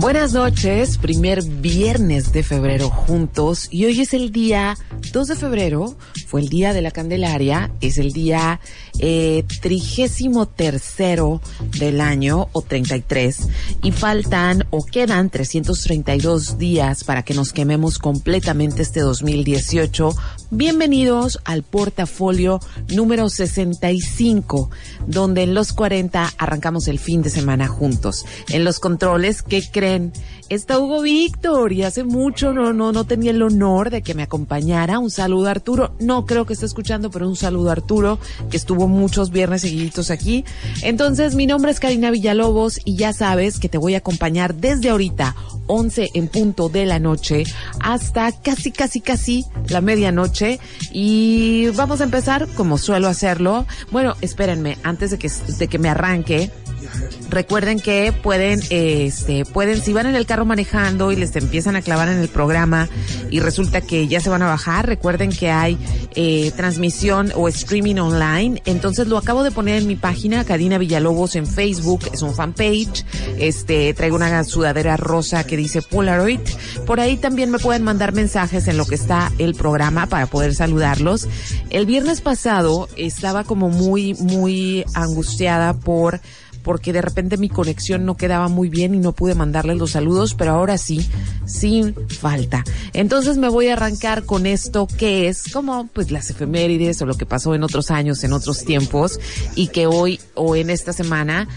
Buenas noches, primer viernes de febrero juntos y hoy es el día 2 de febrero, fue el día de la Candelaria, es el día eh, trigésimo tercero del año o 33 y faltan o quedan 332 días para que nos quememos completamente este 2018. Bienvenidos al portafolio número 65, donde en los 40 arrancamos el fin de semana juntos. En los controles, ¿qué creen? Está Hugo Víctor y hace mucho no, no, no tenía el honor de que me acompañara. Un saludo a Arturo. No creo que esté escuchando, pero un saludo a Arturo, que estuvo muchos viernes seguiditos aquí. Entonces, mi nombre es Karina Villalobos y ya sabes que te voy a acompañar desde ahorita, 11 en punto de la noche, hasta casi, casi, casi la medianoche. Y vamos a empezar como suelo hacerlo. Bueno, espérenme, antes de que, de que me arranque, Recuerden que pueden, este, pueden, si van en el carro manejando y les empiezan a clavar en el programa y resulta que ya se van a bajar, recuerden que hay eh, transmisión o streaming online. Entonces lo acabo de poner en mi página, Karina Villalobos en Facebook, es un fanpage. Este, traigo una sudadera rosa que dice Polaroid. Por ahí también me pueden mandar mensajes en lo que está el programa para poder saludarlos. El viernes pasado estaba como muy, muy angustiada por porque de repente mi conexión no quedaba muy bien y no pude mandarles los saludos, pero ahora sí, sin falta. Entonces me voy a arrancar con esto que es como pues las efemérides o lo que pasó en otros años, en otros tiempos y que hoy o en esta semana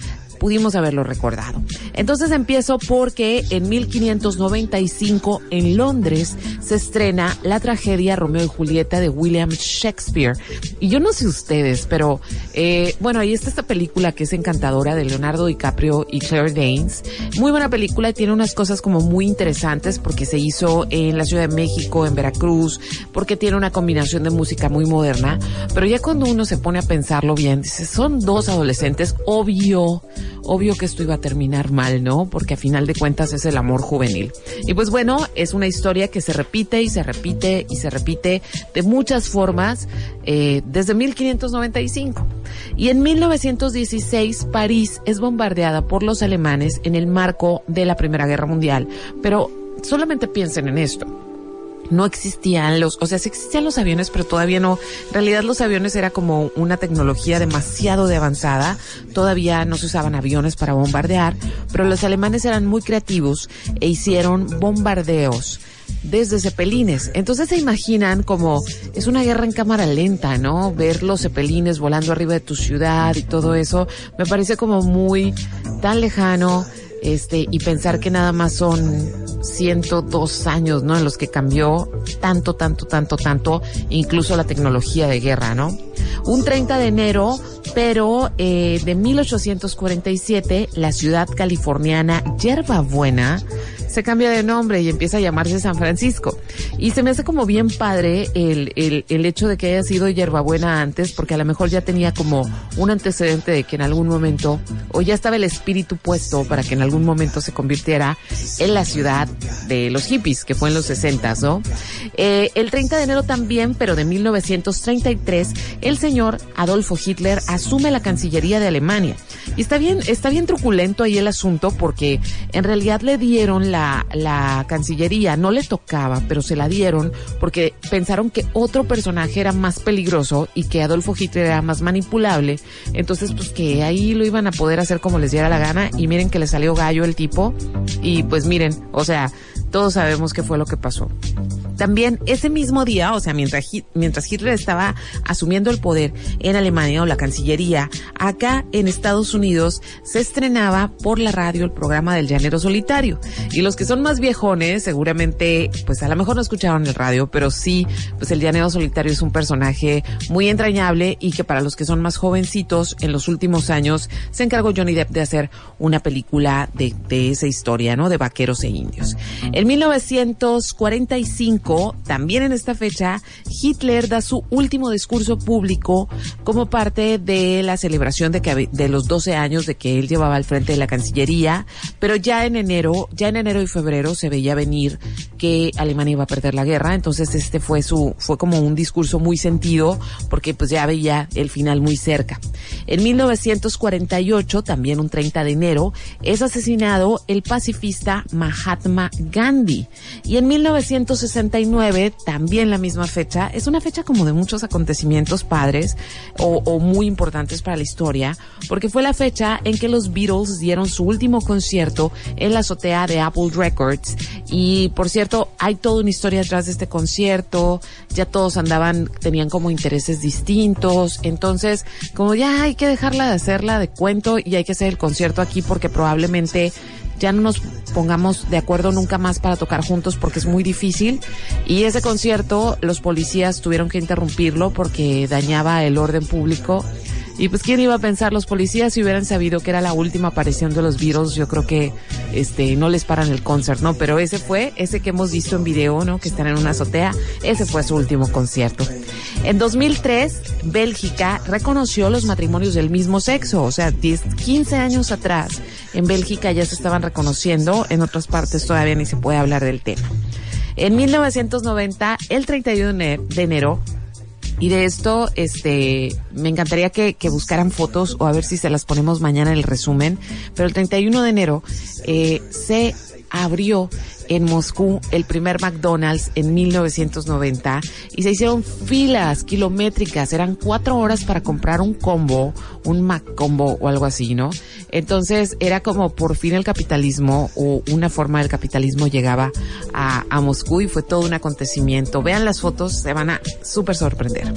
pudimos haberlo recordado. Entonces empiezo porque en 1595 en Londres se estrena la tragedia Romeo y Julieta de William Shakespeare. Y yo no sé ustedes, pero eh, bueno, ahí está esta película que es encantadora de Leonardo DiCaprio y Claire Danes. Muy buena película y tiene unas cosas como muy interesantes porque se hizo en la Ciudad de México, en Veracruz, porque tiene una combinación de música muy moderna. Pero ya cuando uno se pone a pensarlo bien, dice, son dos adolescentes, obvio, obvio que esto iba a terminar mal, ¿no? Porque a final de cuentas es el amor juvenil. Y pues bueno, es una historia que se repite y se repite y se repite de muchas formas eh, desde 1595. Y en 1916 París es bombardeada por los alemanes en el marco de la Primera Guerra Mundial. Pero solamente piensen en esto no existían los, o sea, sí existían los aviones, pero todavía no. En realidad los aviones era como una tecnología demasiado de avanzada. Todavía no se usaban aviones para bombardear, pero los alemanes eran muy creativos e hicieron bombardeos desde cepelines. Entonces se imaginan como es una guerra en cámara lenta, ¿no? Ver los cepelines volando arriba de tu ciudad y todo eso me parece como muy tan lejano este, y pensar que nada más son 102 años, ¿no? En los que cambió tanto, tanto, tanto, tanto, incluso la tecnología de guerra, ¿no? Un 30 de enero, pero eh, de 1847, la ciudad californiana Yerba Buena se cambia de nombre y empieza a llamarse San Francisco. Y se me hace como bien padre el, el, el hecho de que haya sido hierbabuena antes, porque a lo mejor ya tenía como un antecedente de que en algún momento, o ya estaba el espíritu puesto para que en algún momento se convirtiera en la ciudad de los hippies, que fue en los 60, ¿no? Eh, el 30 de enero también, pero de 1933, el señor Adolfo Hitler asume la Cancillería de Alemania. Y está bien, está bien truculento ahí el asunto porque en realidad le dieron la, la Cancillería, no le tocaba, pero se la dieron porque pensaron que otro personaje era más peligroso y que Adolfo Hitler era más manipulable. Entonces, pues que ahí lo iban a poder hacer como les diera la gana y miren que le salió gallo el tipo y pues miren, o sea, todos sabemos qué fue lo que pasó. También ese mismo día, o sea, mientras, mientras Hitler estaba asumiendo el poder en Alemania o la Cancillería, acá en Estados Unidos se estrenaba por la radio el programa del Llanero Solitario. Y los que son más viejones, seguramente, pues a lo mejor no escucharon el radio, pero sí, pues el Llanero Solitario es un personaje muy entrañable y que para los que son más jovencitos, en los últimos años se encargó Johnny Depp de hacer una película de, de esa historia, ¿no? De vaqueros e indios. En 1945, también en esta fecha, Hitler da su último discurso público como parte de la celebración de, que, de los 12 años de que él llevaba al frente de la Cancillería, pero ya en enero, ya en enero y febrero se veía venir que Alemania iba a perder la guerra, entonces este fue su, fue como un discurso muy sentido porque pues ya veía el final muy cerca. En 1948, también un 30 de enero, es asesinado el pacifista Mahatma Gandhi y en 1960 también la misma fecha, es una fecha como de muchos acontecimientos padres o, muy importantes para la historia, porque fue la fecha en que los Beatles dieron su último concierto en la azotea de Apple Records. Y por cierto, hay toda una historia detrás de este concierto, ya todos andaban, tenían como intereses distintos, entonces como ya hay que dejarla de hacerla de cuento y hay que hacer el concierto aquí porque probablemente ya no nos pongamos de acuerdo nunca más para tocar juntos porque es muy difícil. Y ese concierto, los policías tuvieron que interrumpirlo porque dañaba el orden público. Y pues quién iba a pensar, los policías si hubieran sabido que era la última aparición de los Beatles, yo creo que este no les paran el concert, ¿no? Pero ese fue, ese que hemos visto en video, ¿no? Que están en una azotea, ese fue su último concierto. En 2003, Bélgica reconoció los matrimonios del mismo sexo, o sea, 10, 15 años atrás, en Bélgica ya se estaban reconociendo, en otras partes todavía ni se puede hablar del tema. En 1990, el 31 de enero, y de esto, este, me encantaría que, buscaran fotos o a ver si se las ponemos mañana en el resumen. Pero el 31 de enero eh, se abrió en Moscú el primer McDonald's en 1990 y se hicieron filas kilométricas, eran cuatro horas para comprar un combo, un Mac combo o algo así, ¿no? Entonces era como por fin el capitalismo o una forma del capitalismo llegaba a, a Moscú y fue todo un acontecimiento. Vean las fotos, se van a súper sorprender.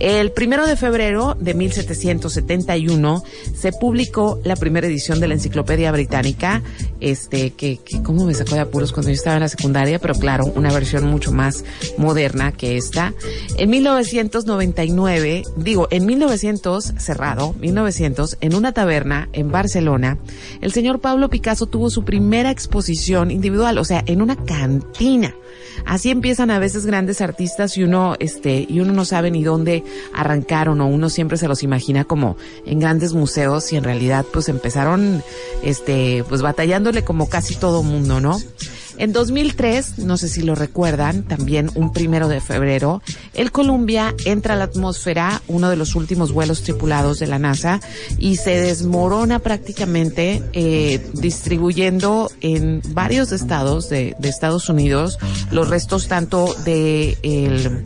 El primero de febrero de 1771 se publicó la primera edición de la Enciclopedia Británica, este, que, que cómo me sacó de apuros cuando yo estaba en la secundaria, pero claro, una versión mucho más moderna que esta. En 1999, digo, en 1900, cerrado, 1900, en una taberna en Barcelona, el señor Pablo Picasso tuvo su primera exposición individual, o sea, en una cantina. Así empiezan a veces grandes artistas y uno, este, y uno no sabe ni dónde arrancaron o uno siempre se los imagina como en grandes museos y en realidad pues empezaron, este, pues batallándole como casi todo mundo, ¿no? En 2003, no sé si lo recuerdan, también un primero de febrero, el Columbia entra a la atmósfera, uno de los últimos vuelos tripulados de la NASA, y se desmorona prácticamente, eh, distribuyendo en varios estados de, de Estados Unidos los restos tanto de el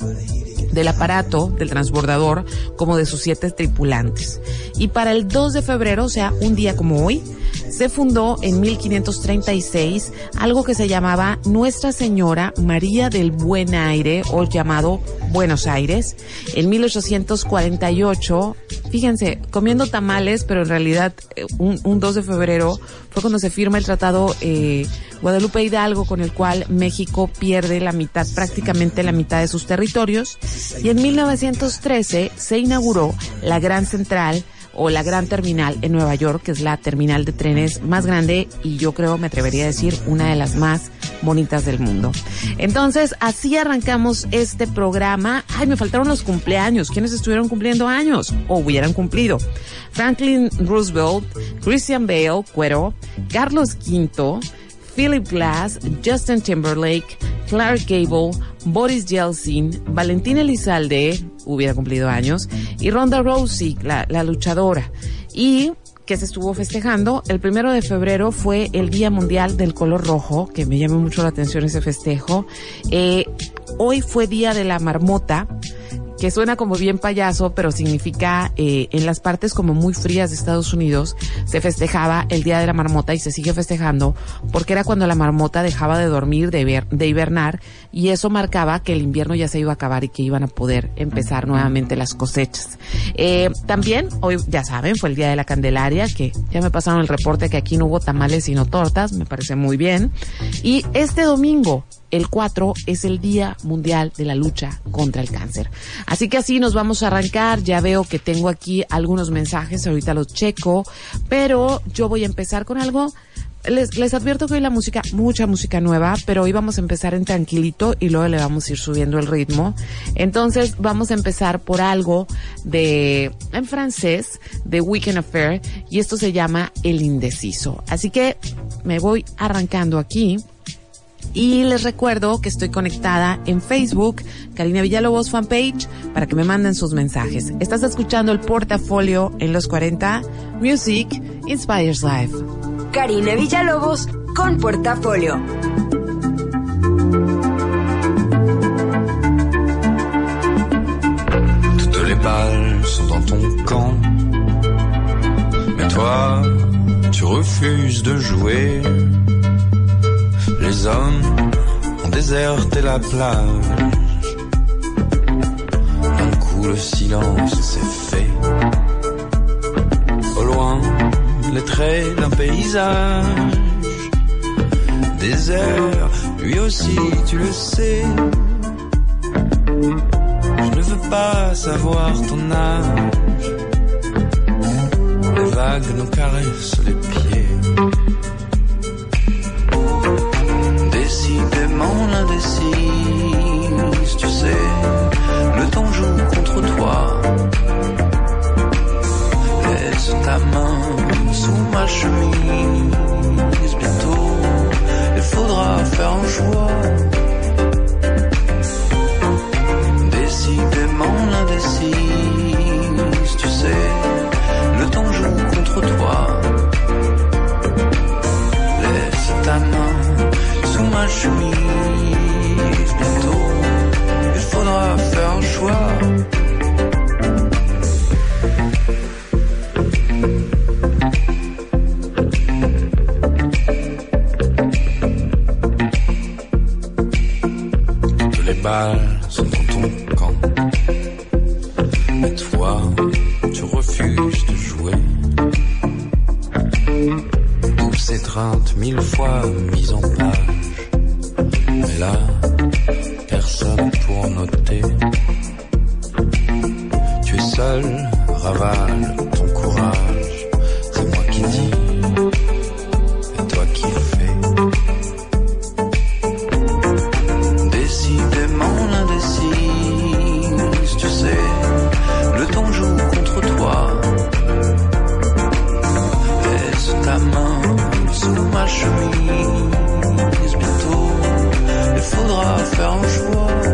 del aparato del transbordador como de sus siete tripulantes. Y para el 2 de febrero, o sea, un día como hoy, se fundó en 1536 algo que se llamaba Nuestra Señora María del Buen Aire o llamado Buenos Aires. En 1848, fíjense, comiendo tamales, pero en realidad eh, un, un 2 de febrero fue cuando se firma el tratado eh, Guadalupe Hidalgo con el cual México pierde la mitad, prácticamente la mitad de sus territorios. Y en 1913 se inauguró la Gran Central o la gran terminal en Nueva York, que es la terminal de trenes más grande y yo creo, me atrevería a decir, una de las más bonitas del mundo. Entonces, así arrancamos este programa. Ay, me faltaron los cumpleaños. ¿Quiénes estuvieron cumpliendo años o hubieran cumplido? Franklin Roosevelt, Christian Bale, Cuero, Carlos V, Philip Glass, Justin Timberlake, Clark Gable, Boris Yeltsin, Valentina Elizalde, hubiera cumplido años, y Ronda Rousey, la, la luchadora. Y que se estuvo festejando. El primero de febrero fue el Día Mundial del Color Rojo, que me llama mucho la atención ese festejo. Eh, hoy fue Día de la Marmota que suena como bien payaso, pero significa eh, en las partes como muy frías de Estados Unidos se festejaba el Día de la Marmota y se sigue festejando porque era cuando la marmota dejaba de dormir, de, de hibernar y eso marcaba que el invierno ya se iba a acabar y que iban a poder empezar nuevamente las cosechas. Eh, también hoy, ya saben, fue el Día de la Candelaria, que ya me pasaron el reporte que aquí no hubo tamales sino tortas, me parece muy bien. Y este domingo, el 4 es el Día Mundial de la Lucha contra el Cáncer. Así que así nos vamos a arrancar. Ya veo que tengo aquí algunos mensajes, ahorita los checo, pero yo voy a empezar con algo. Les, les advierto que hoy la música, mucha música nueva, pero hoy vamos a empezar en tranquilito y luego le vamos a ir subiendo el ritmo. Entonces vamos a empezar por algo de, en francés, de Weekend Affair, y esto se llama El Indeciso. Así que me voy arrancando aquí. Y les recuerdo que estoy conectada en Facebook, Karina Villalobos fanpage, para que me manden sus mensajes. Estás escuchando el portafolio en los 40. Music Inspires Life. Karina Villalobos con portafolio. Toutes les balles sont dans ton camp. Mais toi, tu refuses de jouer. Les hommes ont déserté la plage. D'un coup, le silence s'est fait. Au loin, les traits d'un paysage. Désert, lui aussi, tu le sais. Je ne veux pas savoir ton âge. Les vagues nous caressent les pieds. Décidément l'indécise, tu sais, le temps joue contre toi. Laisse ta main sous ma chemise, bientôt il faudra faire un choix. Décidément l'indécise, me. Il faudra faire un choix.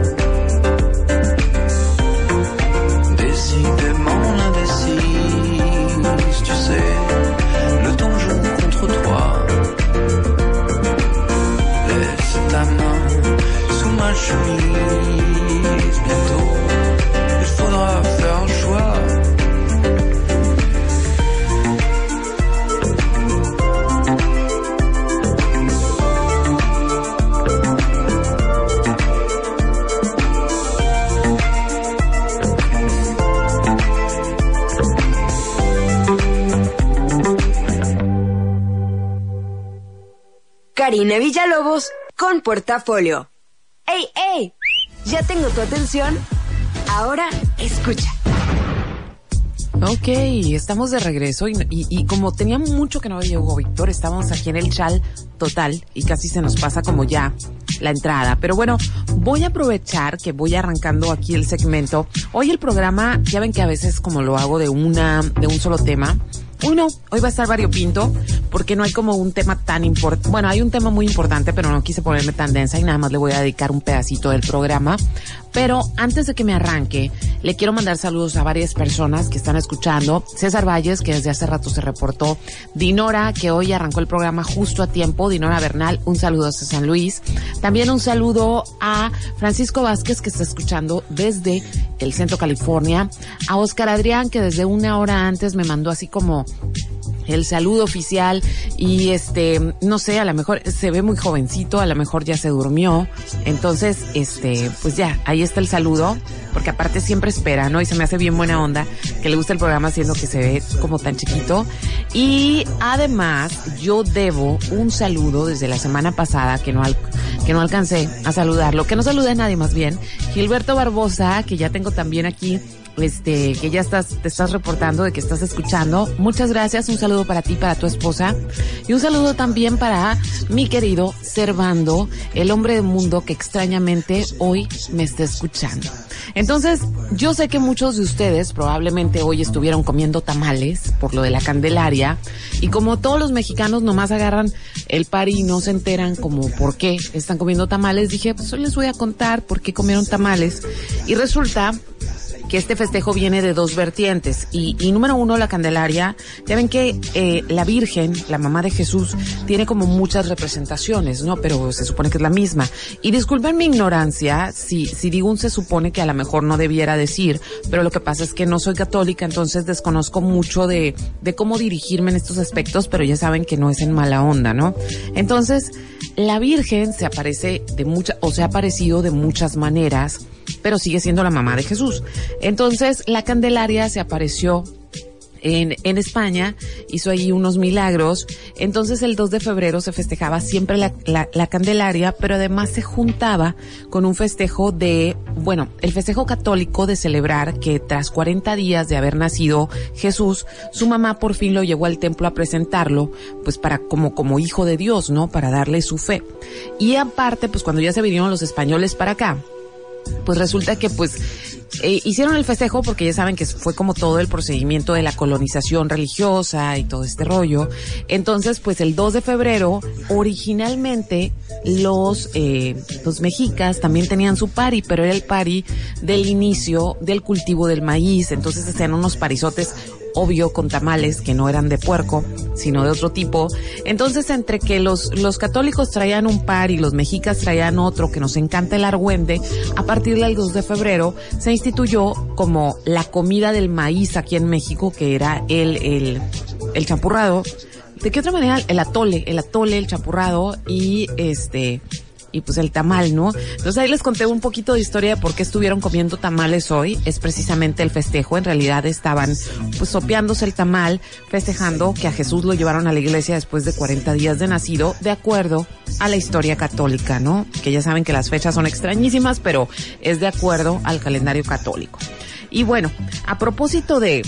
Karina Villalobos con portafolio. ¡Ey, ey! ¿Ya tengo tu atención? Ahora escucha. Ok, estamos de regreso y, y, y como tenía mucho que no llegó Víctor, estábamos aquí en el chal total y casi se nos pasa como ya la entrada. Pero bueno, voy a aprovechar que voy arrancando aquí el segmento. Hoy el programa, ya ven que a veces como lo hago de una, de un solo tema. Uno, hoy va a estar variopinto, porque no hay como un tema tan importante. Bueno, hay un tema muy importante, pero no quise ponerme tan densa y nada más le voy a dedicar un pedacito del programa. Pero antes de que me arranque, le quiero mandar saludos a varias personas que están escuchando. César Valles, que desde hace rato se reportó. Dinora, que hoy arrancó el programa justo a tiempo. Dinora Bernal, un saludo a San Luis. También un saludo a Francisco Vázquez, que está escuchando desde el Centro California. A Oscar Adrián, que desde una hora antes me mandó así como el saludo oficial y este, no sé, a lo mejor se ve muy jovencito, a lo mejor ya se durmió. Entonces, este, pues ya, ahí está el saludo, porque aparte siempre espera, ¿no? Y se me hace bien buena onda que le gusta el programa siendo que se ve como tan chiquito. Y además, yo debo un saludo desde la semana pasada que no, que no alcancé a saludarlo, que no saludé a nadie más bien. Gilberto Barbosa, que ya tengo también aquí este, que ya estás, te estás reportando de que estás escuchando. Muchas gracias, un saludo para ti, para tu esposa. Y un saludo también para mi querido Servando, el hombre del mundo que extrañamente hoy me está escuchando. Entonces, yo sé que muchos de ustedes probablemente hoy estuvieron comiendo tamales por lo de la Candelaria y como todos los mexicanos nomás agarran el par y no se enteran como por qué están comiendo tamales, dije, pues hoy les voy a contar por qué comieron tamales y resulta que este festejo viene de dos vertientes. Y, y número uno, la Candelaria. Ya ven que eh, la Virgen, la mamá de Jesús, tiene como muchas representaciones, ¿no? Pero se supone que es la misma. Y disculpen mi ignorancia, si, si digo un se supone que a lo mejor no debiera decir, pero lo que pasa es que no soy católica, entonces desconozco mucho de, de cómo dirigirme en estos aspectos, pero ya saben que no es en mala onda, ¿no? Entonces, la Virgen se aparece de muchas, o se ha aparecido de muchas maneras pero sigue siendo la mamá de Jesús. Entonces, la Candelaria se apareció en, en, España, hizo ahí unos milagros. Entonces el 2 de febrero se festejaba siempre la, la, la, Candelaria, pero además se juntaba con un festejo de, bueno, el festejo católico de celebrar que tras 40 días de haber nacido Jesús, su mamá por fin lo llevó al templo a presentarlo, pues para como, como hijo de Dios, ¿no? Para darle su fe. Y aparte, pues cuando ya se vinieron los españoles para acá, pues resulta que pues eh, hicieron el festejo porque ya saben que fue como todo el procedimiento de la colonización religiosa y todo este rollo. Entonces, pues el 2 de febrero, originalmente los, eh, los mexicas también tenían su pari, pero era el pari del inicio del cultivo del maíz. Entonces hacían unos parizotes obvio con tamales que no eran de puerco, sino de otro tipo. Entonces, entre que los, los católicos traían un par y los mexicas traían otro, que nos encanta el argüende, a partir del 2 de febrero se instituyó como la comida del maíz aquí en México, que era el, el, el champurrado. ¿De qué otra manera? El atole, el atole, el champurrado y este, y pues el tamal, ¿no? Entonces ahí les conté un poquito de historia de por qué estuvieron comiendo tamales hoy. Es precisamente el festejo. En realidad estaban pues sopeándose el tamal, festejando que a Jesús lo llevaron a la iglesia después de 40 días de nacido, de acuerdo a la historia católica, ¿no? Que ya saben que las fechas son extrañísimas, pero es de acuerdo al calendario católico. Y bueno, a propósito de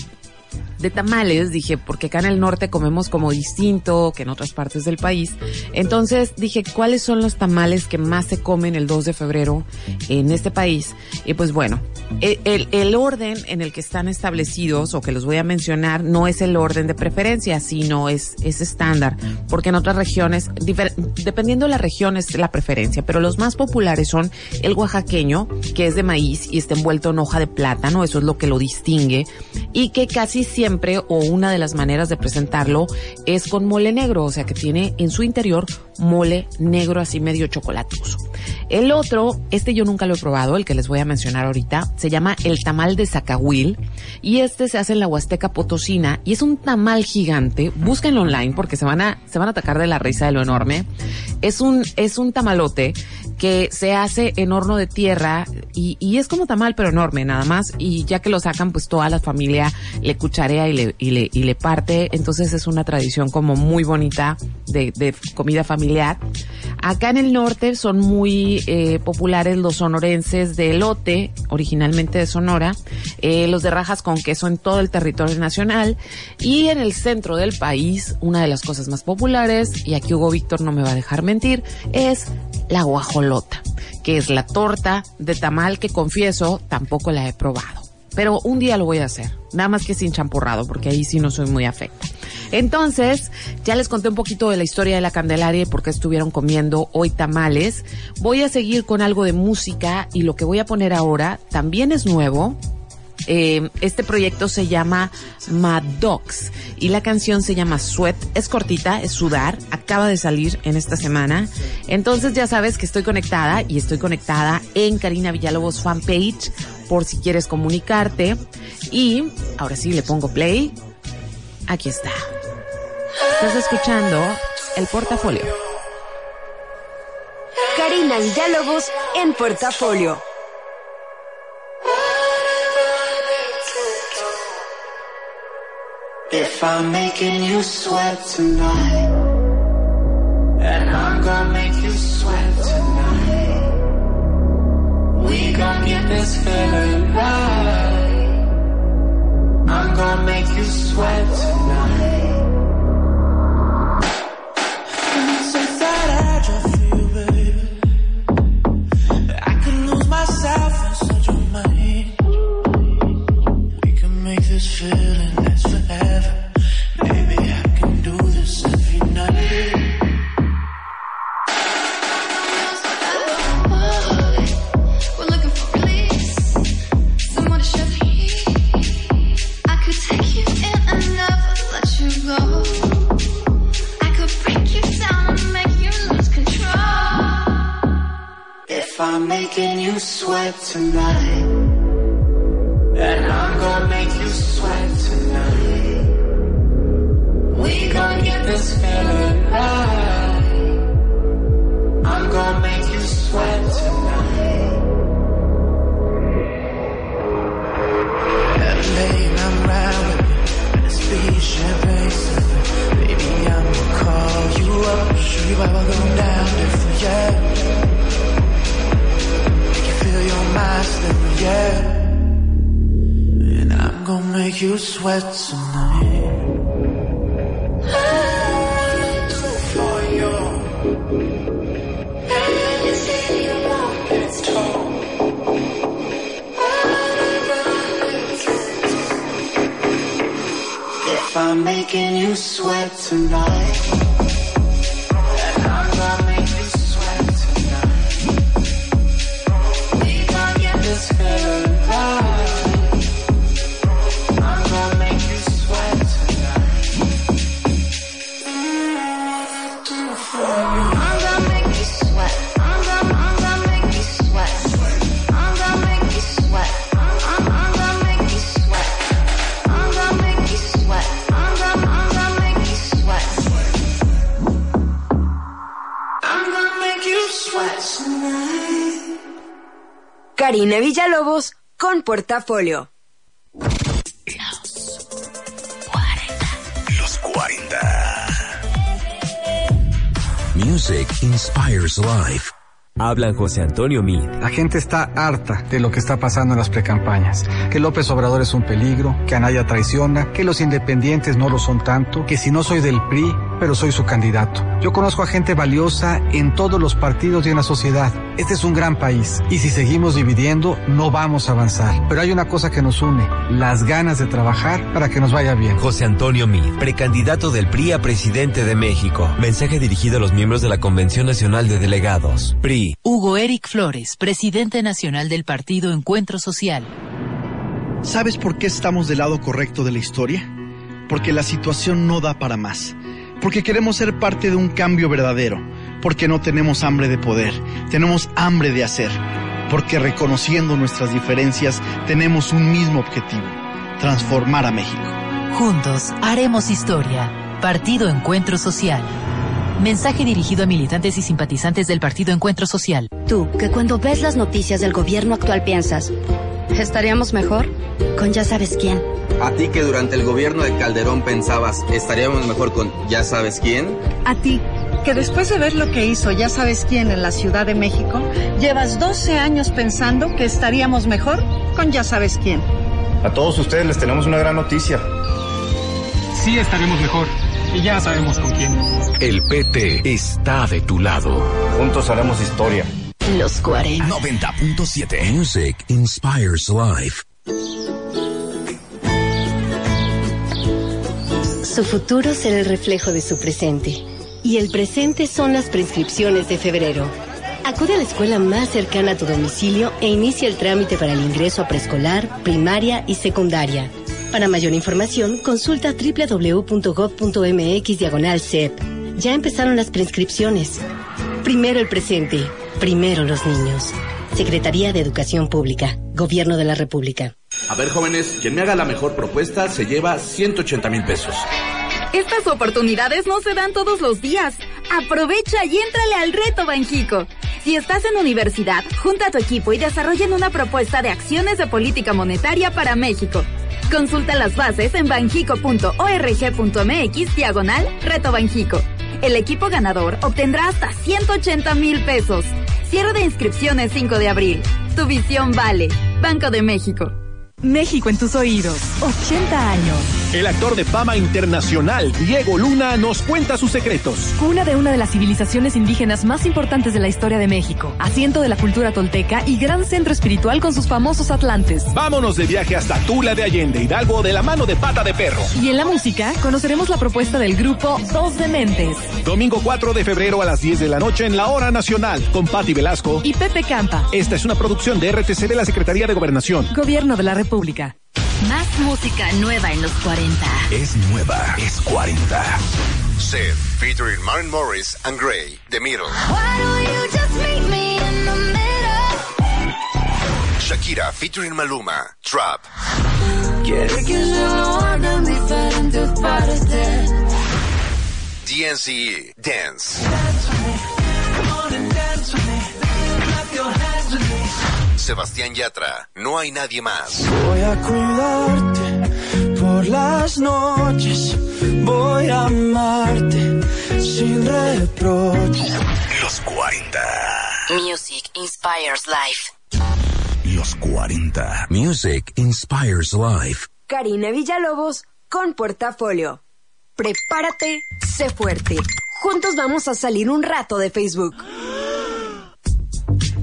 de tamales, dije, porque acá en el norte comemos como distinto que en otras partes del país. Entonces dije, ¿cuáles son los tamales que más se comen el 2 de febrero en este país? Y pues bueno, e, el, orden en el que están establecidos o que los voy a mencionar no es el orden de preferencia, sino es, es estándar, porque en otras regiones, dependiendo de la región es la preferencia, pero los más populares son el oaxaqueño, que es de maíz y está envuelto en hoja de plátano, eso es lo que lo distingue, y que casi siempre o una de las maneras de presentarlo es con mole negro, o sea que tiene en su interior mole negro así medio chocolatoso. El otro, este yo nunca lo he probado, el que les voy a mencionar ahorita, se llama el tamal de Zacahuil y este se hace en la Huasteca Potosina y es un tamal gigante. Búsquenlo online porque se van a se van a atacar de la risa de lo enorme. Es un es un tamalote que se hace en horno de tierra y, es como tamal pero enorme nada más y ya que lo sacan pues toda la familia le cucharea y le, y le, parte, entonces es una tradición como muy bonita de, de comida familiar. Acá en el norte son eh, populares los sonorenses de elote, originalmente de Sonora, eh, los de rajas con queso en todo el territorio nacional y en el centro del país una de las cosas más populares, y aquí Hugo Víctor no me va a dejar mentir, es la guajolota, que es la torta de tamal que confieso tampoco la he probado. Pero un día lo voy a hacer, nada más que sin champurrado, porque ahí sí no soy muy afecta. Entonces, ya les conté un poquito de la historia de la Candelaria y por qué estuvieron comiendo hoy tamales. Voy a seguir con algo de música y lo que voy a poner ahora también es nuevo. Eh, este proyecto se llama Mad Dogs y la canción se llama Sweat. Es cortita, es sudar. Acaba de salir en esta semana. Entonces ya sabes que estoy conectada y estoy conectada en Karina Villalobos fanpage por si quieres comunicarte. Y ahora sí le pongo play. Aquí está. Estás escuchando el portafolio. Karina Villalobos en portafolio. If I'm making you sweat tonight, and I'm gonna make you sweat tonight, get this feeling right. I'm gonna make you sweat tonight. So that I just feel, baby. I could lose myself in such a mind. We can make this feeling last forever. Tonight, tonight, Karina Villalobos con portafolio. Los 40. Music inspires life. Hablan José Antonio Meade, La gente está harta de lo que está pasando en las precampañas. Que López Obrador es un peligro, que Anaya traiciona, que los independientes no lo son tanto, que si no soy del PRI, pero soy su candidato. Yo conozco a gente valiosa en todos los partidos y en la sociedad. Este es un gran país y si seguimos dividiendo no vamos a avanzar. Pero hay una cosa que nos une, las ganas de trabajar para que nos vaya bien. José Antonio Meade, precandidato del PRI a presidente de México. Mensaje dirigido a los miembros de la Convención Nacional de Delegados. PRI. Hugo Eric Flores, presidente nacional del partido Encuentro Social. ¿Sabes por qué estamos del lado correcto de la historia? Porque la situación no da para más. Porque queremos ser parte de un cambio verdadero. Porque no tenemos hambre de poder, tenemos hambre de hacer. Porque reconociendo nuestras diferencias tenemos un mismo objetivo, transformar a México. Juntos haremos historia. Partido Encuentro Social. Mensaje dirigido a militantes y simpatizantes del Partido Encuentro Social. Tú, que cuando ves las noticias del gobierno actual piensas, ¿estaríamos mejor? Con ya sabes quién. A ti que durante el gobierno de Calderón pensabas, estaríamos mejor con ya sabes quién. A ti, que después de ver lo que hizo ya sabes quién en la Ciudad de México, llevas 12 años pensando que estaríamos mejor con ya sabes quién. A todos ustedes les tenemos una gran noticia. Sí estaremos mejor. Y ya sabemos con quién. El PT está de tu lado. Juntos haremos historia. Los 40. 90.7 Music inspires life. Su futuro será el reflejo de su presente. Y el presente son las prescripciones de febrero. Acude a la escuela más cercana a tu domicilio e inicia el trámite para el ingreso a preescolar, primaria y secundaria. Para mayor información, consulta www.gov.mx diagonal CEP. Ya empezaron las prescripciones. Primero el presente, primero los niños. Secretaría de Educación Pública, Gobierno de la República. A ver, jóvenes, quien me haga la mejor propuesta se lleva 180 mil pesos. Estas oportunidades no se dan todos los días. Aprovecha y éntrale al reto Banjico. Si estás en universidad, junta a tu equipo y desarrollen una propuesta de acciones de política monetaria para México. Consulta las bases en banjico.org.mx diagonal reto Banjico. El equipo ganador obtendrá hasta 180 mil pesos. Cierre de inscripciones 5 de abril. Tu visión vale. Banco de México. México en tus oídos. 80 años. El actor de fama internacional, Diego Luna, nos cuenta sus secretos. Cuna de una de las civilizaciones indígenas más importantes de la historia de México. Asiento de la cultura tolteca y gran centro espiritual con sus famosos atlantes. Vámonos de viaje hasta Tula de Allende, Hidalgo, de la mano de pata de perro. Y en la música, conoceremos la propuesta del grupo Dos Dementes. Domingo 4 de febrero a las 10 de la noche en la Hora Nacional, con Patti Velasco y Pepe Campa. Esta es una producción de RTC de la Secretaría de Gobernación. Gobierno de la República. Más música nueva en los 40. Es nueva, es 40. Seth, featuring Martin Morris and Gray, The Middle. Shakira, featuring Maluma, Trap. DNCE, Dance. Sebastián Yatra, no hay nadie más. Voy a cuidarte por las noches. Voy a amarte sin reproches. Los 40. Music inspires life. Los 40. Music inspires life. Karina Villalobos con Portafolio. Prepárate, sé fuerte. Juntos vamos a salir un rato de Facebook.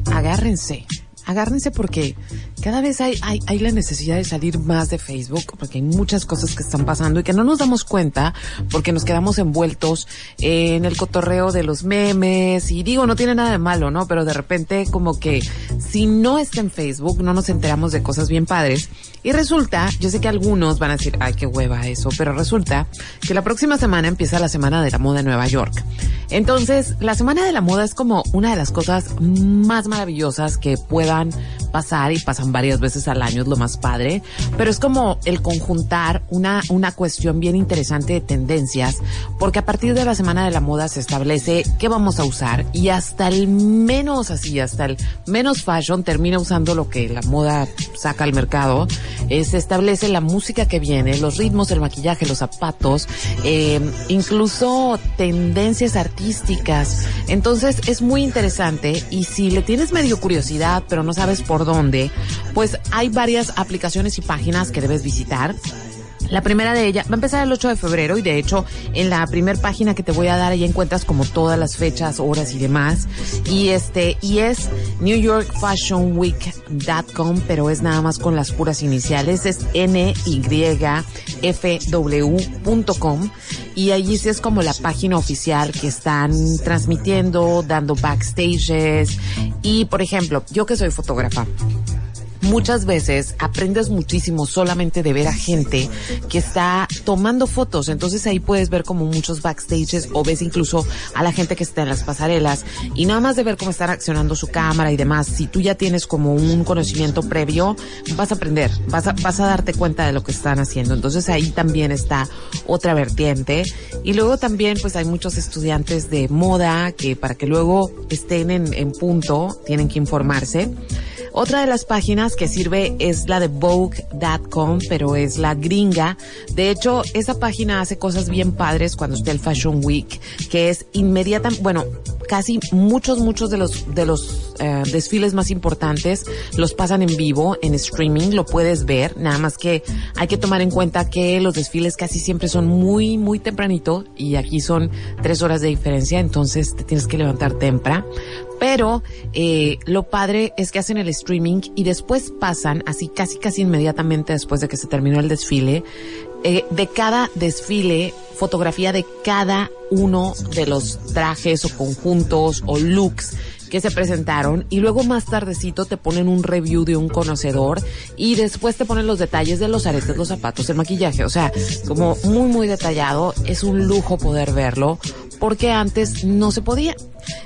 Agárrense agárrense porque cada vez hay, hay, hay, la necesidad de salir más de Facebook porque hay muchas cosas que están pasando y que no nos damos cuenta porque nos quedamos envueltos en el cotorreo de los memes y digo, no tiene nada de malo, ¿no? Pero de repente como que si no está en Facebook no nos enteramos de cosas bien padres y resulta, yo sé que algunos van a decir, ay, qué hueva eso, pero resulta que la próxima semana empieza la Semana de la Moda en Nueva York. Entonces, la Semana de la Moda es como una de las cosas más maravillosas que puedan pasar y pasan varias veces al año, es lo más padre, pero es como el conjuntar una, una cuestión bien interesante de tendencias, porque a partir de la Semana de la Moda se establece qué vamos a usar y hasta el menos así, hasta el menos fashion termina usando lo que la moda saca al mercado, eh, se establece la música que viene, los ritmos, el maquillaje, los zapatos, eh, incluso tendencias artísticas. Entonces es muy interesante y si le tienes medio curiosidad, pero no sabes por dónde, pues hay varias aplicaciones y páginas que debes visitar. La primera de ellas va a empezar el 8 de febrero y de hecho en la primera página que te voy a dar ahí encuentras como todas las fechas, horas y demás. Y este, y es newyorkfashionweek.com, pero es nada más con las puras iniciales, es nyfw.com y allí sí es como la página oficial que están transmitiendo, dando backstages. Y por ejemplo, yo que soy fotógrafa, muchas veces aprendes muchísimo solamente de ver a gente que está tomando fotos. Entonces ahí puedes ver como muchos backstages o ves incluso a la gente que está en las pasarelas y nada más de ver cómo están accionando su cámara y demás. Si tú ya tienes como un conocimiento previo, vas a aprender, vas a, vas a darte cuenta de lo que están haciendo. Entonces ahí también está otra vertiente. Y luego también pues hay muchos estudiantes de moda que para que luego estén en, en punto tienen que informarse. Otra de las páginas que sirve es la de Vogue.com, pero es la gringa. De hecho, esa página hace cosas bien padres cuando esté el Fashion Week, que es inmediata, bueno, casi muchos, muchos de los, de los eh, desfiles más importantes los pasan en vivo, en streaming, lo puedes ver, nada más que hay que tomar en cuenta que los desfiles casi siempre son muy, muy tempranito y aquí son tres horas de diferencia, entonces te tienes que levantar temprano Pero eh, lo padre es que hacen el streaming y después pasan, así casi casi inmediatamente después de que se terminó el desfile, eh, de cada desfile, fotografía de cada uno de los trajes o conjuntos o looks que se presentaron y luego más tardecito te ponen un review de un conocedor y después te ponen los detalles de los aretes, los zapatos, el maquillaje, o sea, como muy muy detallado, es un lujo poder verlo porque antes no se podía.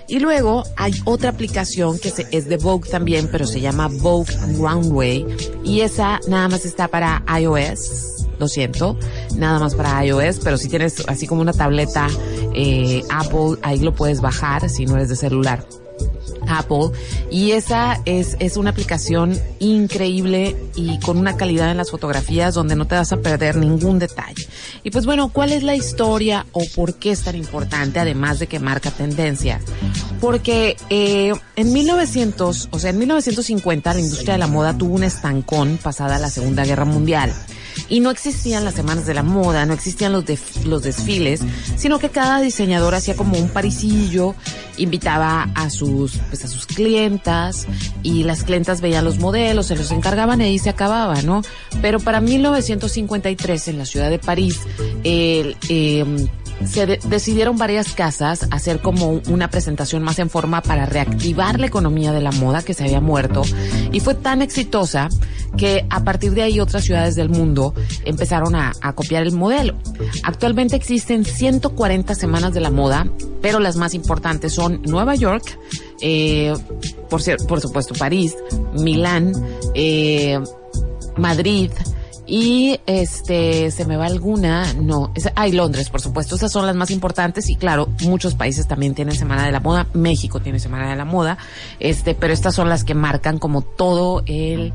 Y luego hay otra aplicación que se, es de Vogue también, pero se llama Vogue Runway y esa nada más está para iOS lo siento, nada más para iOS, pero si tienes así como una tableta eh, Apple, ahí lo puedes bajar si no eres de celular. Apple y esa es, es una aplicación increíble y con una calidad en las fotografías donde no te vas a perder ningún detalle. Y pues bueno, ¿cuál es la historia o por qué es tan importante además de que marca tendencia? Porque eh, en 1900, o sea, en 1950 la industria de la moda tuvo un estancón pasada la Segunda Guerra Mundial y no existían las semanas de la moda, no existían los, los desfiles, sino que cada diseñador hacía como un parisillo, invitaba a sus, pues a sus clientas y las clientas veían los modelos, se los encargaban y ahí se acababa, ¿no? Pero para 1953 en la ciudad de París, el, eh, se decidieron varias casas hacer como una presentación más en forma para reactivar la economía de la moda que se había muerto y fue tan exitosa que a partir de ahí otras ciudades del mundo empezaron a, copiar el modelo. Actualmente existen 140 semanas de la moda, pero las más importantes son Nueva York, eh, por, por supuesto París, Milán, eh, Madrid, y este, se me va alguna, no, hay Londres, por supuesto, esas son las más importantes y claro, muchos países también tienen Semana de la Moda, México tiene Semana de la Moda, este, pero estas son las que marcan como todo el,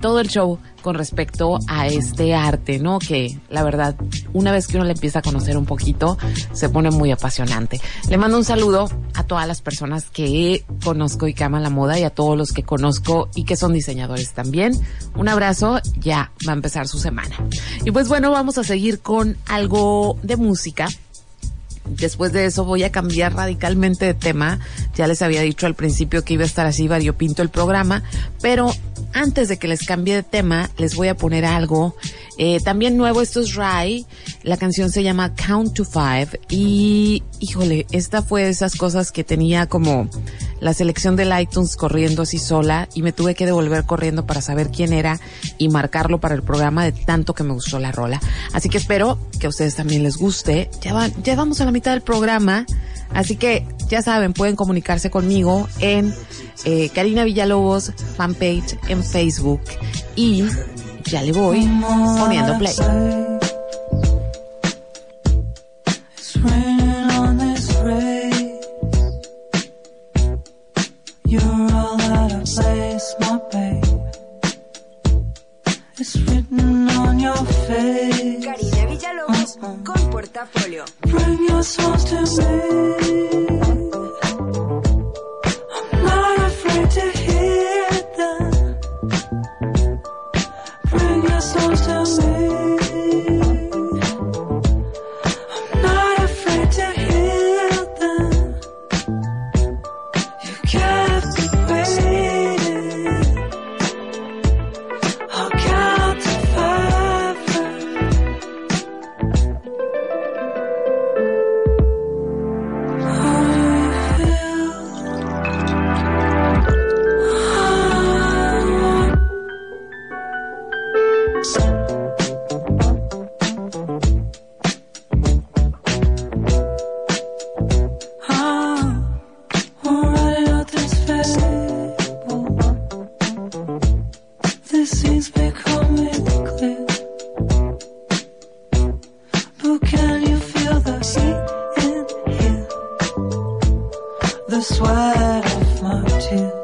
todo el show con respecto a este arte, ¿no? Que la verdad, una vez que uno le empieza a conocer un poquito, se pone muy apasionante. Le mando un saludo a todas las personas que conozco y que aman la moda y a todos los que conozco y que son diseñadores también. Un abrazo, ya va a empezar su semana. Y pues bueno, vamos a seguir con algo de música. Después de eso voy a cambiar radicalmente de tema. Ya les había dicho al principio que iba a estar así variopinto el programa, pero antes de que les cambie de tema, les voy a poner algo eh, también nuevo. Esto es Rai. La canción se llama Count to Five y, híjole, esta fue de esas cosas que tenía como la selección del iTunes corriendo así sola y me tuve que devolver corriendo para saber quién era y marcarlo para el programa de tanto que me gustó la rola. Así que espero que a ustedes también les guste. Ya, van, ya vamos a la mitad del programa. Así que ya saben, pueden comunicarse conmigo en eh, Karina Villalobos fanpage en Facebook y ya le voy poniendo play. Portafolio. Bring your souls to me. The sweat of my tears.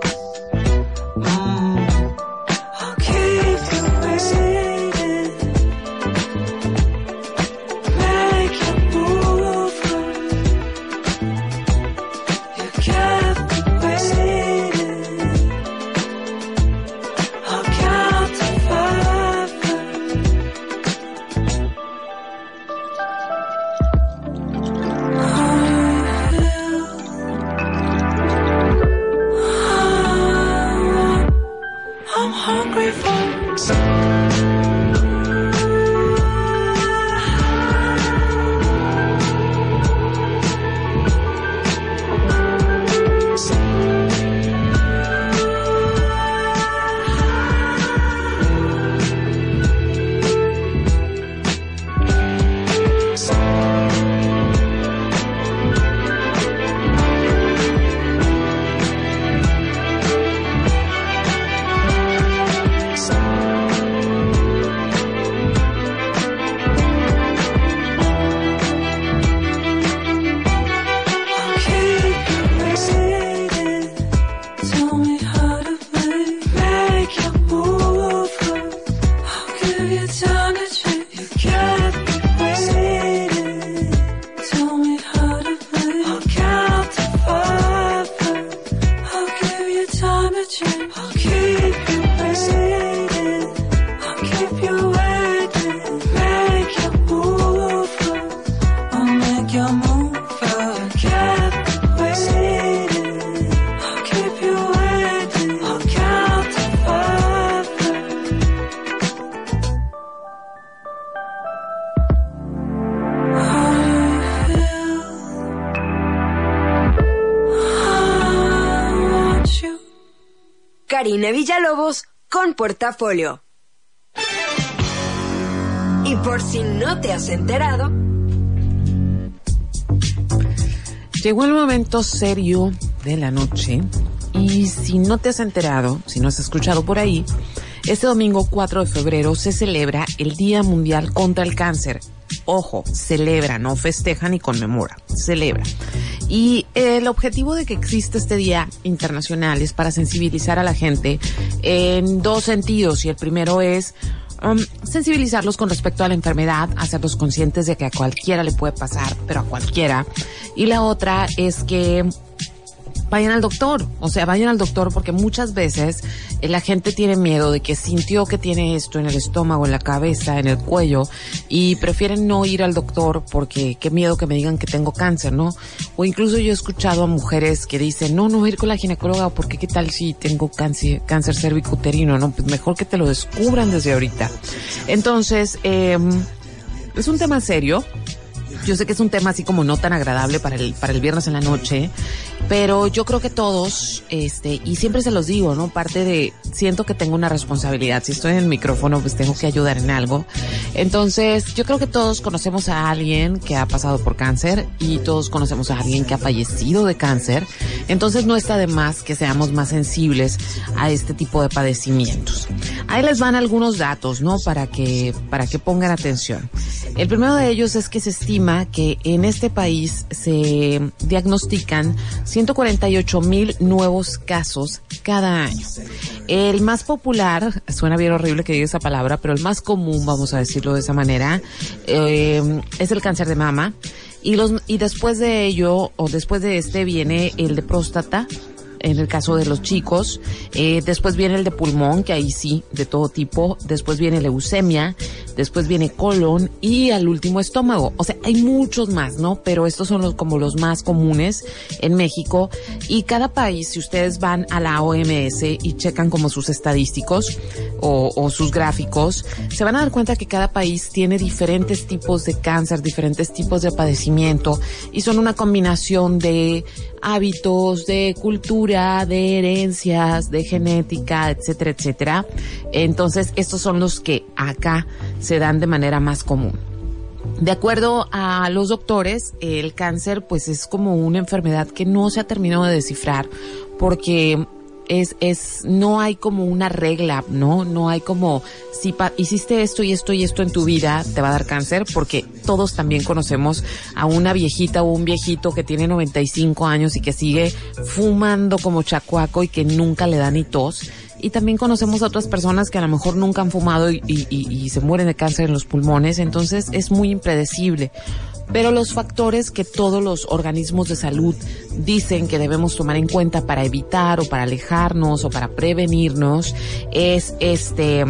Karina Villalobos con Portafolio. Y por si no te has enterado, Llegó el momento serio de la noche y si no te has enterado, si no has escuchado por ahí, este domingo 4 de febrero se celebra el Día Mundial contra el Cáncer. Ojo, celebra, no festeja ni conmemora, celebra. Y el objetivo de que existe este Día Internacional es para sensibilizar a la gente en dos sentidos y el primero es um, sensibilizarlos con respecto a la enfermedad, hacerlos conscientes de que a cualquiera le puede pasar, pero a cualquiera. Y la otra es que vayan al doctor, o sea, vayan al doctor porque muchas veces eh, la gente tiene miedo de que sintió que tiene esto en el estómago, en la cabeza, en el cuello y prefieren no ir al doctor porque qué miedo que me digan que tengo cáncer, ¿no? O incluso yo he escuchado a mujeres que dicen, no, no voy a ir con la ginecóloga porque qué tal si tengo cáncer, cáncer cervicuterino, ¿no? Pues mejor que te lo descubran desde ahorita. Entonces, eh, es un tema serio. Yo sé que es un tema así como no tan agradable para el, para el viernes en la noche, pero yo creo que todos, este, y siempre se los digo, ¿no? Parte de, siento que tengo una responsabilidad. Si estoy en el micrófono, pues tengo que ayudar en algo. Entonces, yo creo que todos conocemos a alguien que ha pasado por cáncer y todos conocemos a alguien que ha fallecido de cáncer. Entonces, no está de más que seamos más sensibles a este tipo de padecimientos. Ahí les van algunos datos, ¿no? Para que, para que pongan atención. El primero de ellos es que se estima que en este país se diagnostican 148 mil nuevos casos cada año. El más popular, suena bien horrible que diga esa palabra, pero el más común, vamos a decirlo de esa manera, eh, es el cáncer de mama. Y, los, y después de ello, o después de este, viene el de próstata, en el caso de los chicos. Eh, después viene el de pulmón, que ahí sí, de todo tipo. Después viene leucemia. Después viene colon y al último estómago. O sea, hay muchos más, ¿no? Pero estos son los, como los más comunes en México. Y cada país, si ustedes van a la OMS y checan como sus estadísticos o, o sus gráficos, se van a dar cuenta que cada país tiene diferentes tipos de cáncer, diferentes tipos de padecimiento y son una combinación de hábitos, de cultura, de herencias, de genética, etcétera, etcétera. Entonces, estos son los que acá se dan de manera más común. De acuerdo a los doctores, el cáncer pues es como una enfermedad que no se ha terminado de descifrar porque es, es, no hay como una regla, ¿no? No hay como, si pa hiciste esto y esto y esto en tu vida, te va a dar cáncer, porque todos también conocemos a una viejita o un viejito que tiene 95 años y que sigue fumando como chacuaco y que nunca le da ni tos. Y también conocemos a otras personas que a lo mejor nunca han fumado y, se mueren de cáncer en los pulmones, entonces es muy impredecible. Pero los factores que todos los organismos de salud dicen que debemos tomar en cuenta para evitar o para alejarnos o para prevenirnos es este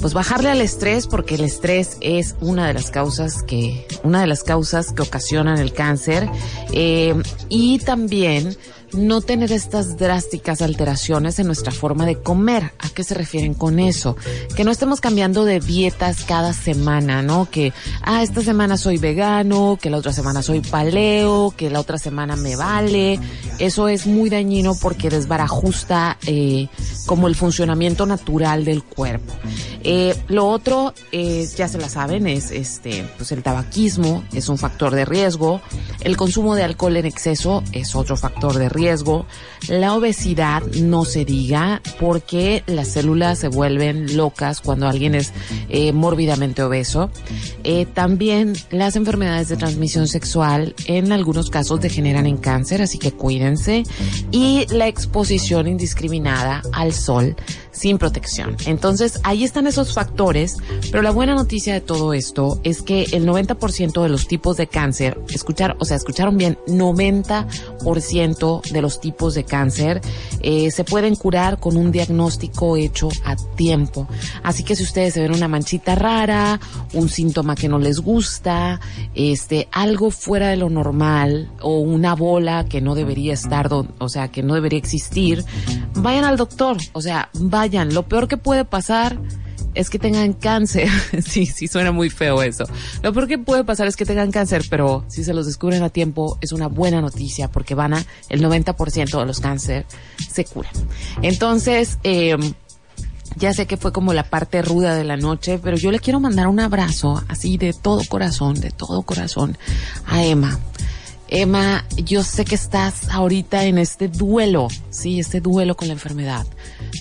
pues bajarle al estrés porque el estrés es una de las causas que una de las causas que ocasionan el cáncer. Eh, y también no tener estas drásticas alteraciones en nuestra forma de comer. ¿A qué se refieren con eso? Que no estemos cambiando de dietas cada semana, ¿no? Que, ah, esta semana soy vegano, que la otra semana soy paleo, que la otra semana me vale. Eso es muy dañino porque desbarajusta eh, como el funcionamiento natural del cuerpo. Eh, lo otro, eh, ya se la saben, es este, pues el tabaquismo es un factor de riesgo. El consumo de alcohol en exceso es otro factor de riesgo riesgo. La obesidad no se diga porque las células se vuelven locas cuando alguien es eh, mórbidamente obeso. Eh, también las enfermedades de transmisión sexual en algunos casos degeneran en cáncer, así que cuídense. Y la exposición indiscriminada al sol sin protección. Entonces, ahí están esos factores, pero la buena noticia de todo esto es que el 90% de los tipos de cáncer, escuchar, o sea, escucharon bien, 90% de los tipos de cáncer eh, se pueden curar con un diagnóstico hecho a tiempo. Así que si ustedes se ven una manchita rara, un síntoma que no les gusta, este, algo fuera de lo normal o una bola que no debería estar, o sea, que no debería existir, vayan al doctor, o sea, vayan. Lo peor que puede pasar es que tengan cáncer. sí, sí suena muy feo eso. Lo peor que puede pasar es que tengan cáncer, pero si se los descubren a tiempo es una buena noticia porque van a, el 90% de los cáncer se curan. Entonces, eh, ya sé que fue como la parte ruda de la noche, pero yo le quiero mandar un abrazo así de todo corazón, de todo corazón a Emma. Emma, yo sé que estás ahorita en este duelo, sí, este duelo con la enfermedad.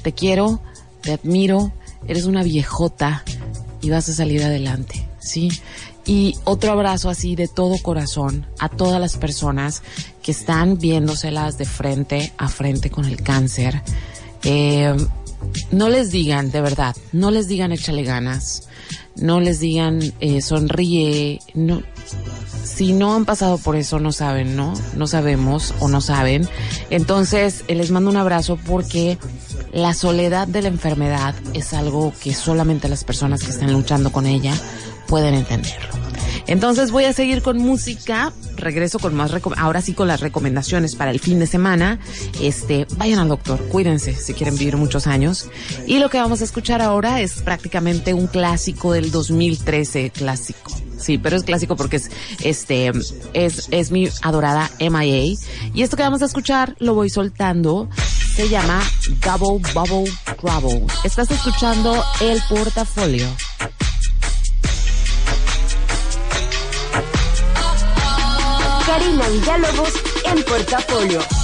Te quiero, te admiro, eres una viejota y vas a salir adelante, sí. Y otro abrazo así de todo corazón a todas las personas que están viéndoselas de frente a frente con el cáncer. Eh, no les digan, de verdad, no les digan échale ganas, no les digan eh, sonríe, no, si no han pasado por eso no saben, ¿no? No sabemos o no saben. Entonces, eh, les mando un abrazo porque la soledad de la enfermedad es algo que solamente las personas que están luchando con ella pueden entenderlo. Entonces voy a seguir con música, regreso con más, ahora sí con las recomendaciones para el fin de semana. Este, vayan al doctor, cuídense si quieren vivir muchos años. Y lo que vamos a escuchar ahora es prácticamente un clásico del 2013, clásico. Sí, pero es clásico porque es, este, es, es mi adorada MIA. Y esto que vamos a escuchar lo voy soltando. Se llama Double Bubble Trouble. Estás escuchando el portafolio. Karina Villalobos en Portafolio.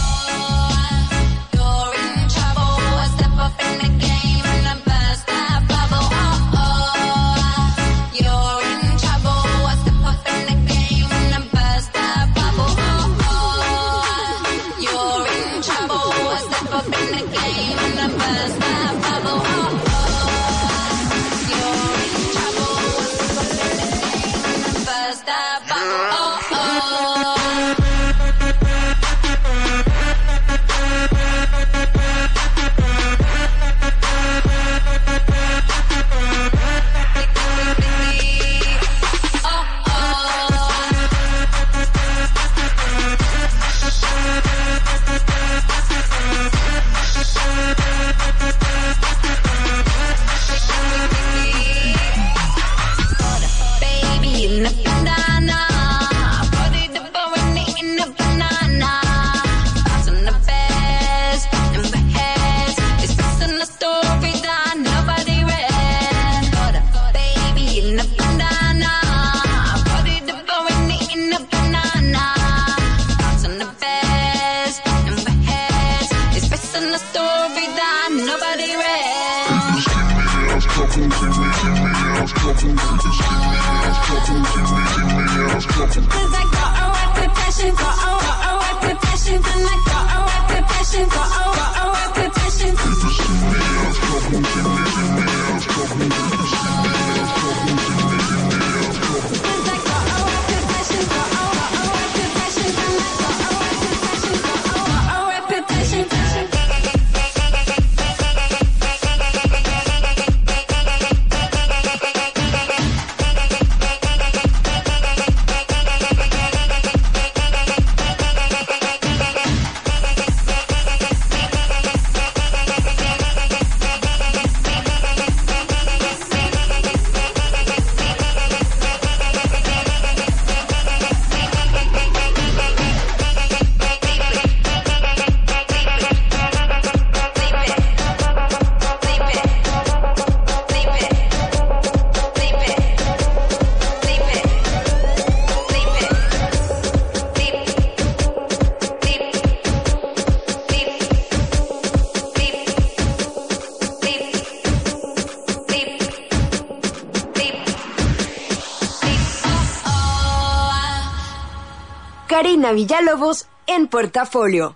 Karina Villalobos en Portafolio.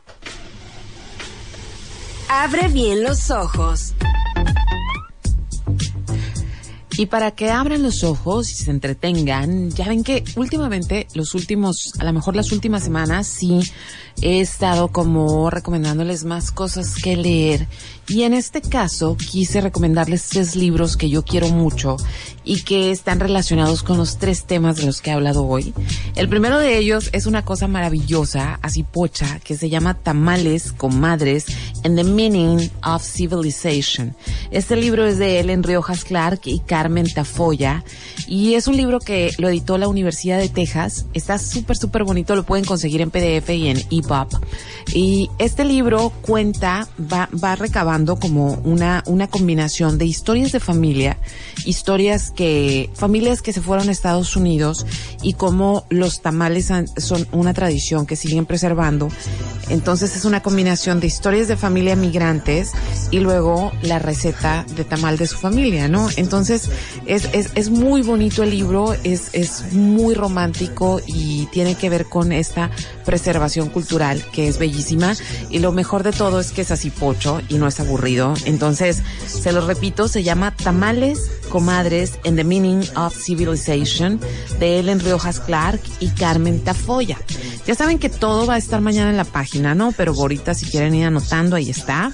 Abre bien los ojos. Y para que abran los ojos y se entretengan, ya ven que últimamente, los últimos, a lo mejor las últimas semanas, sí he estado como recomendándoles más cosas que leer. Y en este caso quise recomendarles tres libros que yo quiero mucho y que están relacionados con los tres temas de los que he hablado hoy. El primero de ellos es una cosa maravillosa, así pocha, que se llama Tamales, Comadres and the Meaning of Civilization. Este libro es de Ellen Riojas Clark y Carmen Tafoya y es un libro que lo editó la Universidad de Texas. Está súper, súper bonito, lo pueden conseguir en PDF y en EPUB. Y este libro cuenta, va, va recabando como una, una combinación de historias de familia, historias que, familias que se fueron a Estados Unidos y cómo los tamales son una tradición que siguen preservando. Entonces es una combinación de historias de familia migrantes y luego la receta de tamal de su familia, ¿no? Entonces es, es, es muy bonito el libro, es, es muy romántico y tiene que ver con esta preservación cultural que es bellísima y lo mejor de todo es que es así pocho y no es Entonces, se lo repito, se llama Tamales, Comadres and the Meaning of Civilization de Ellen Riojas Clark y Carmen Tafoya. Ya saben que todo va a estar mañana en la página, ¿no? Pero ahorita si quieren ir anotando, ahí está.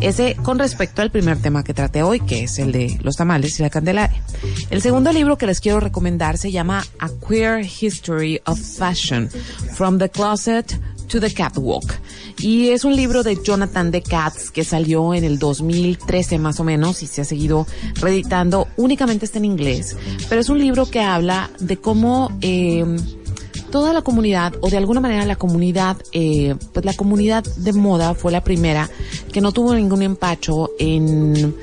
Ese con respecto al primer tema que traté hoy, que es el de los tamales y la candelaria. El segundo libro que les quiero recomendar se llama A Queer History of Fashion, From the Closet to the Catwalk. Y es un libro de Jonathan de Katz que salió en el 2013 más o menos y se ha seguido reeditando. Únicamente está en inglés, pero es un libro que habla de cómo eh, toda la comunidad, o de alguna manera la comunidad, eh, pues la comunidad de moda fue la primera que no tuvo ningún empacho en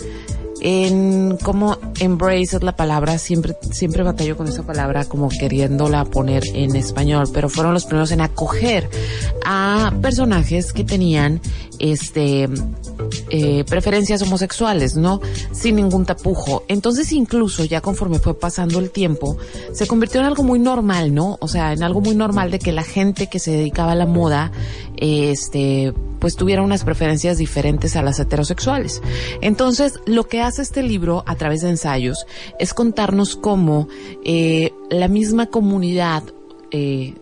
en cómo embrace es la palabra, siempre, siempre batallo con esa palabra como queriéndola poner en español, pero fueron los primeros en acoger a personajes que tenían este eh, preferencias homosexuales, ¿no? Sin ningún tapujo. Entonces incluso ya conforme fue pasando el tiempo, se convirtió en algo muy normal, ¿no? O sea, en algo muy normal de que la gente que se dedicaba a la moda, este, pues tuviera unas preferencias diferentes a las heterosexuales. Entonces, lo que hace este libro a través de ensayos es contarnos cómo eh, la misma comunidad eh,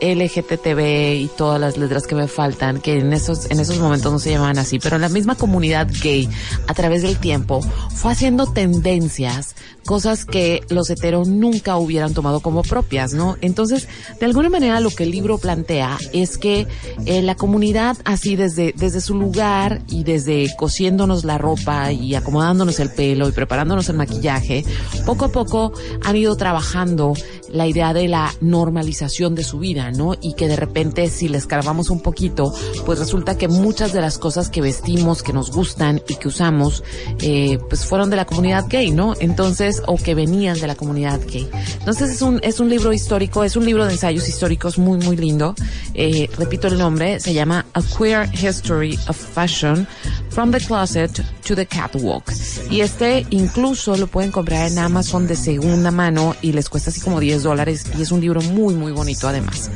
LGTB y todas las letras que me faltan, que en esos, en esos momentos no se llamaban así, pero la misma comunidad gay a través del tiempo fue haciendo tendencias, cosas que los heteros nunca hubieran tomado como propias, ¿no? Entonces, de alguna manera lo que el libro plantea es que eh, la comunidad así desde, desde su lugar y desde cosiéndonos la ropa y acomodándonos el pelo y preparándonos el maquillaje, poco a poco han ido trabajando la idea de la normalización de su vida, Y que de repente si le escarbamos un poquito, pues resulta que muchas de las cosas que vestimos, que nos gustan y que usamos, eh, pues fueron de la comunidad gay, ¿no? Entonces, o que venían de la comunidad gay. Entonces es un, es un libro histórico, es un libro de ensayos históricos muy, muy lindo. Eh, repito el nombre, se llama A Queer History of Fashion, From the Closet to the Catwalk. Y este incluso lo pueden comprar en Amazon de segunda mano y les cuesta así como 10 dólares y es un libro muy, muy bonito además.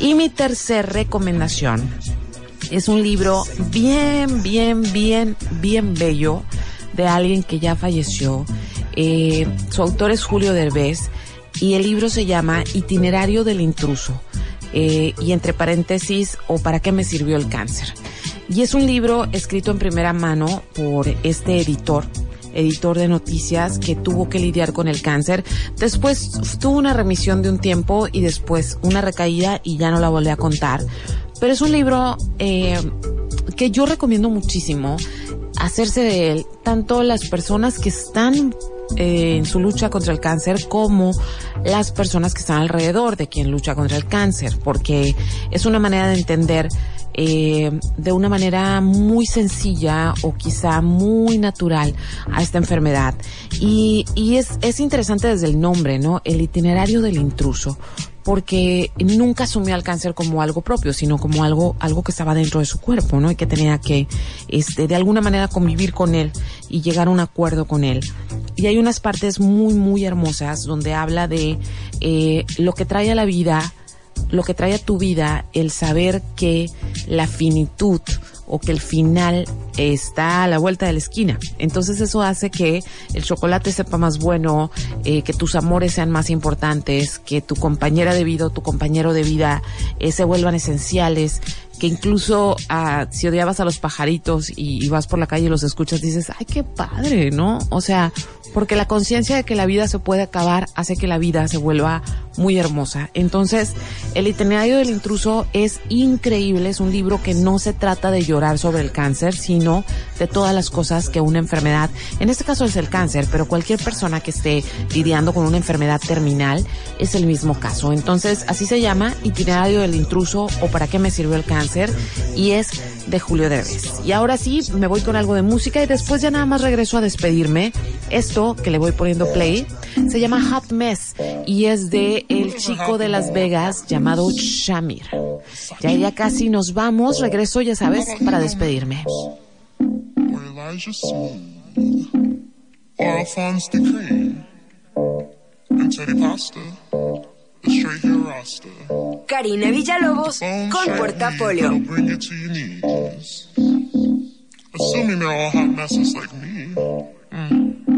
Y mi tercer recomendación es un libro bien, bien, bien, bien bello de alguien que ya falleció. Eh, su autor es Julio Derbez y el libro se llama Itinerario del intruso. Eh, y entre paréntesis, o para qué me sirvió el cáncer. Y es un libro escrito en primera mano por este editor, editor de noticias que tuvo que lidiar con el cáncer. Después tuvo una remisión de un tiempo y después una recaída y ya no la volví a contar. Pero es un libro eh, que yo recomiendo muchísimo hacerse de él, tanto las personas que están eh, en su lucha contra el cáncer como las personas que están alrededor de quien lucha contra el cáncer, porque es una manera de entender eh, de una manera muy sencilla o quizá muy natural a esta enfermedad. Y, y es, es interesante desde el nombre, ¿no? El itinerario del intruso porque nunca asumió al cáncer como algo propio, sino como algo, algo que estaba dentro de su cuerpo, ¿no? Y que tenía que, este, de alguna manera convivir con él y llegar a un acuerdo con él. Y hay unas partes muy, muy hermosas donde habla de eh, lo que trae a la vida, lo que trae a tu vida, el saber que la finitud o que el final está a la vuelta de la esquina. Entonces eso hace que el chocolate sepa más bueno, eh, que tus amores sean más importantes, que tu compañera de vida o tu compañero de vida eh, se vuelvan esenciales, que incluso ah, si odiabas a los pajaritos y, y vas por la calle y los escuchas, dices, ay, qué padre, ¿no? O sea, porque la conciencia de que la vida se puede acabar hace que la vida se vuelva muy hermosa. Entonces, el itinerario del intruso es increíble, es un libro que no se trata de llorar sobre el cáncer, sino de todas las cosas que una enfermedad, en este caso es el cáncer, pero cualquier persona que esté lidiando con una enfermedad terminal es el mismo caso. Entonces, así se llama Itinerario del intruso o para qué me sirvió el cáncer y es de Julio Derbez. Y ahora sí, me voy con algo de música y después ya nada más regreso a despedirme. Que le voy poniendo play se llama Hot Mess y es de el chico de Las Vegas llamado Shamir. Ya ya casi nos vamos, regreso ya sabes para despedirme. Karina Villalobos con Portafolio. Assuming they're all hot messes like me. Mm.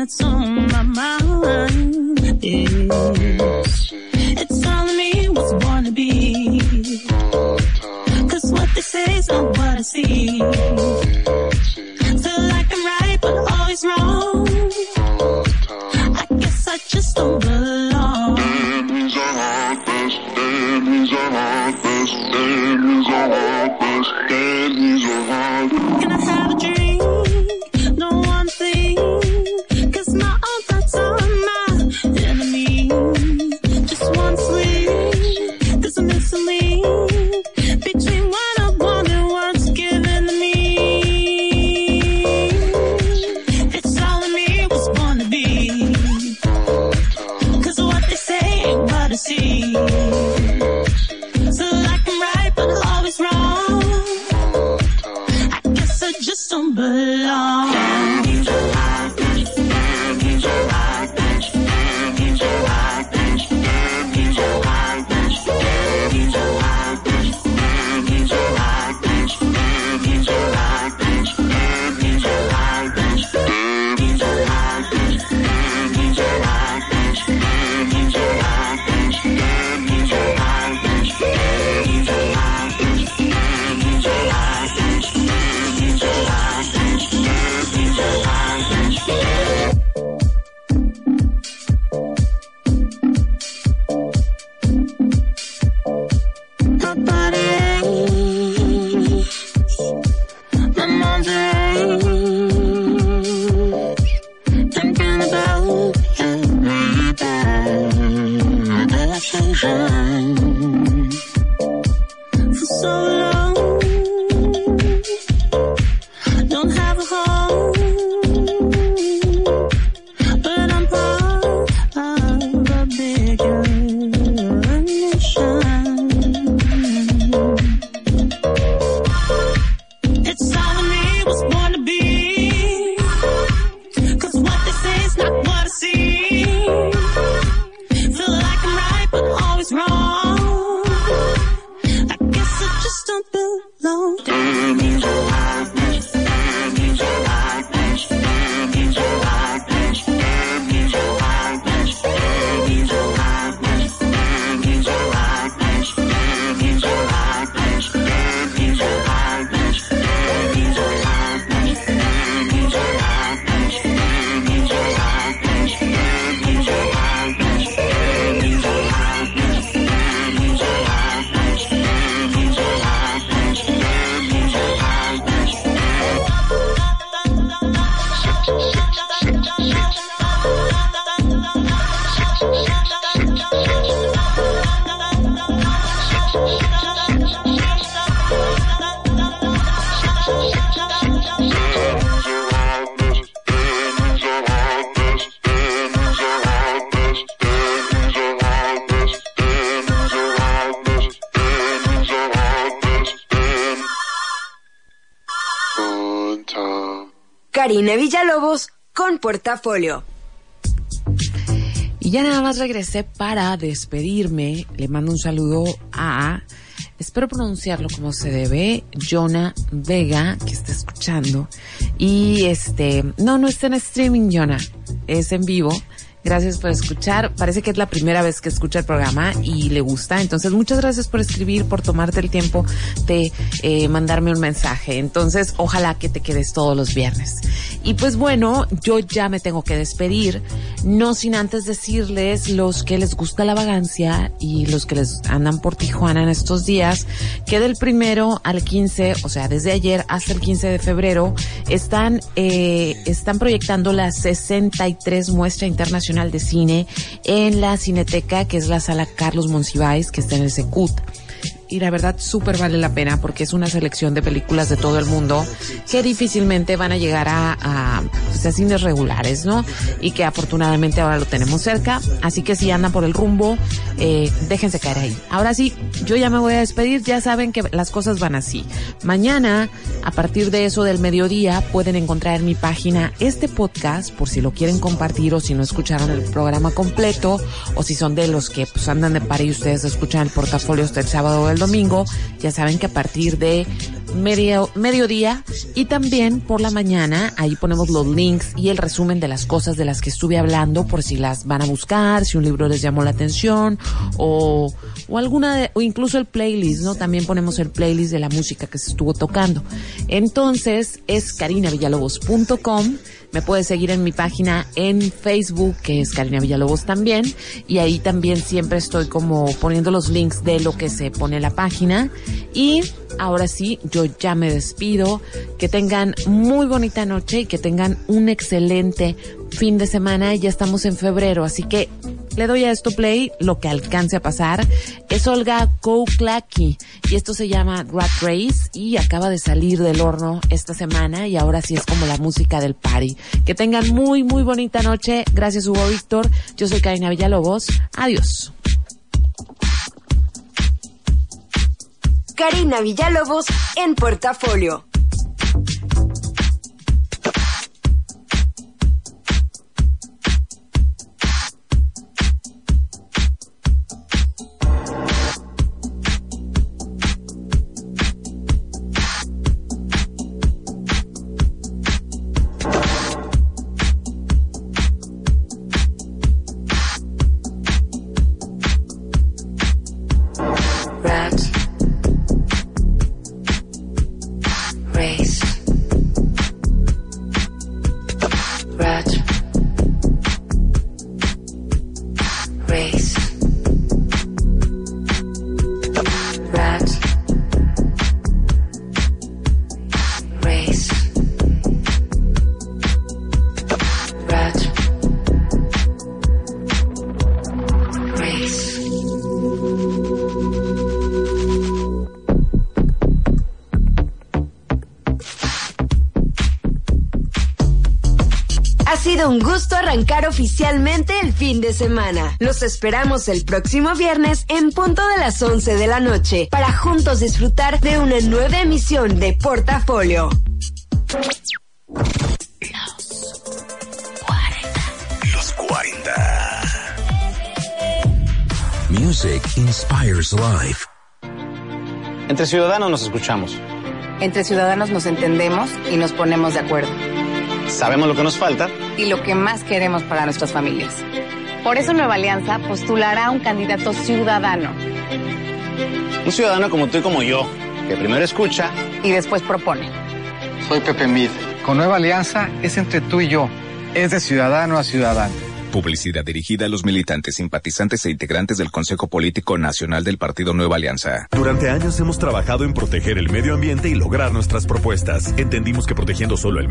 that's on my mind is it's telling me what's born to be. Cause what they say is not what I see. Feel like I'm right, but always wrong. I guess I just don't belong. Can Karina Villalobos con Portafolio. Y ya nada más regresé para despedirme. Le mando un saludo a, espero pronunciarlo como se debe, Jonah Vega, que está escuchando. Y este, no, no está en streaming, Jonah, es en vivo. Gracias por escuchar. Parece que es la primera vez que escucha el programa y le gusta. Entonces, muchas gracias por escribir, por tomarte el tiempo de eh, mandarme un mensaje. Entonces, ojalá que te quedes todos los viernes. Y pues bueno, yo ya me tengo que despedir, no sin antes decirles los que les gusta la vagancia y los que les andan por Tijuana en estos días, que del primero al 15, o sea, desde ayer hasta el 15 de febrero, están, eh, están proyectando la 63 muestra internacional de cine en la Cineteca, que es la sala Carlos Monsiváis, que está en el Secut y la verdad súper vale la pena porque es una selección de películas de todo el mundo que difícilmente van a llegar a, a, pues, cines regulares, ¿no? Y que afortunadamente ahora lo tenemos cerca. Así que si andan por el rumbo, eh, déjense caer ahí. Ahora sí, yo ya me voy a despedir. Ya saben que las cosas van así. Mañana, a partir de eso del mediodía, pueden encontrar en mi página este podcast por si lo quieren compartir o si no escucharon el programa completo o si son de los que pues andan de par y ustedes escuchan el portafolio hasta el sábado o el domingo, ya saben que a partir de medio, mediodía y también por la mañana, ahí ponemos los links y el resumen de las cosas de las que estuve hablando por si las van a buscar, si un libro les llamó la atención o, o alguna de, o incluso el playlist, ¿no? También ponemos el playlist de la música que se estuvo tocando. Entonces es carinavillalobos.com me puedes seguir en mi página en Facebook, que es Karina Villalobos también, y ahí también siempre estoy como poniendo los links de lo que se pone en la página. Y ahora sí, yo ya me despido. Que tengan muy bonita noche y que tengan un excelente fin de semana. Ya estamos en febrero, así que le doy a esto play lo que alcance a pasar. Es Olga Kouklaki y esto se llama Rat Race y acaba de salir del horno esta semana y ahora sí es como la música del party. Que tengan muy, muy bonita noche. Gracias Hugo Víctor. Yo soy Karina Villalobos. Adiós. Karina Villalobos en Portafolio. Sido un gusto arrancar oficialmente el fin de semana. Los esperamos el próximo viernes en punto de las 11 de la noche para juntos disfrutar de una nueva emisión de Portafolio. Los 40. Music inspires life. Entre ciudadanos nos escuchamos. Entre ciudadanos nos entendemos y nos ponemos de acuerdo. Sabemos lo que nos falta. Y lo que más queremos para nuestras familias. Por eso Nueva Alianza postulará a un candidato ciudadano Un ciudadano como tú y como yo, que primero escucha. y después propone. Soy Pepe Mid. Con Nueva Alianza es entre tú y yo. Es de ciudadano a ciudadano. Publicidad dirigida a los militantes, simpatizantes e integrantes del Consejo Político Nacional del Partido Nueva Alianza. Durante años hemos trabajado en proteger el medio ambiente y lograr nuestras propuestas. Entendimos que protegiendo solo el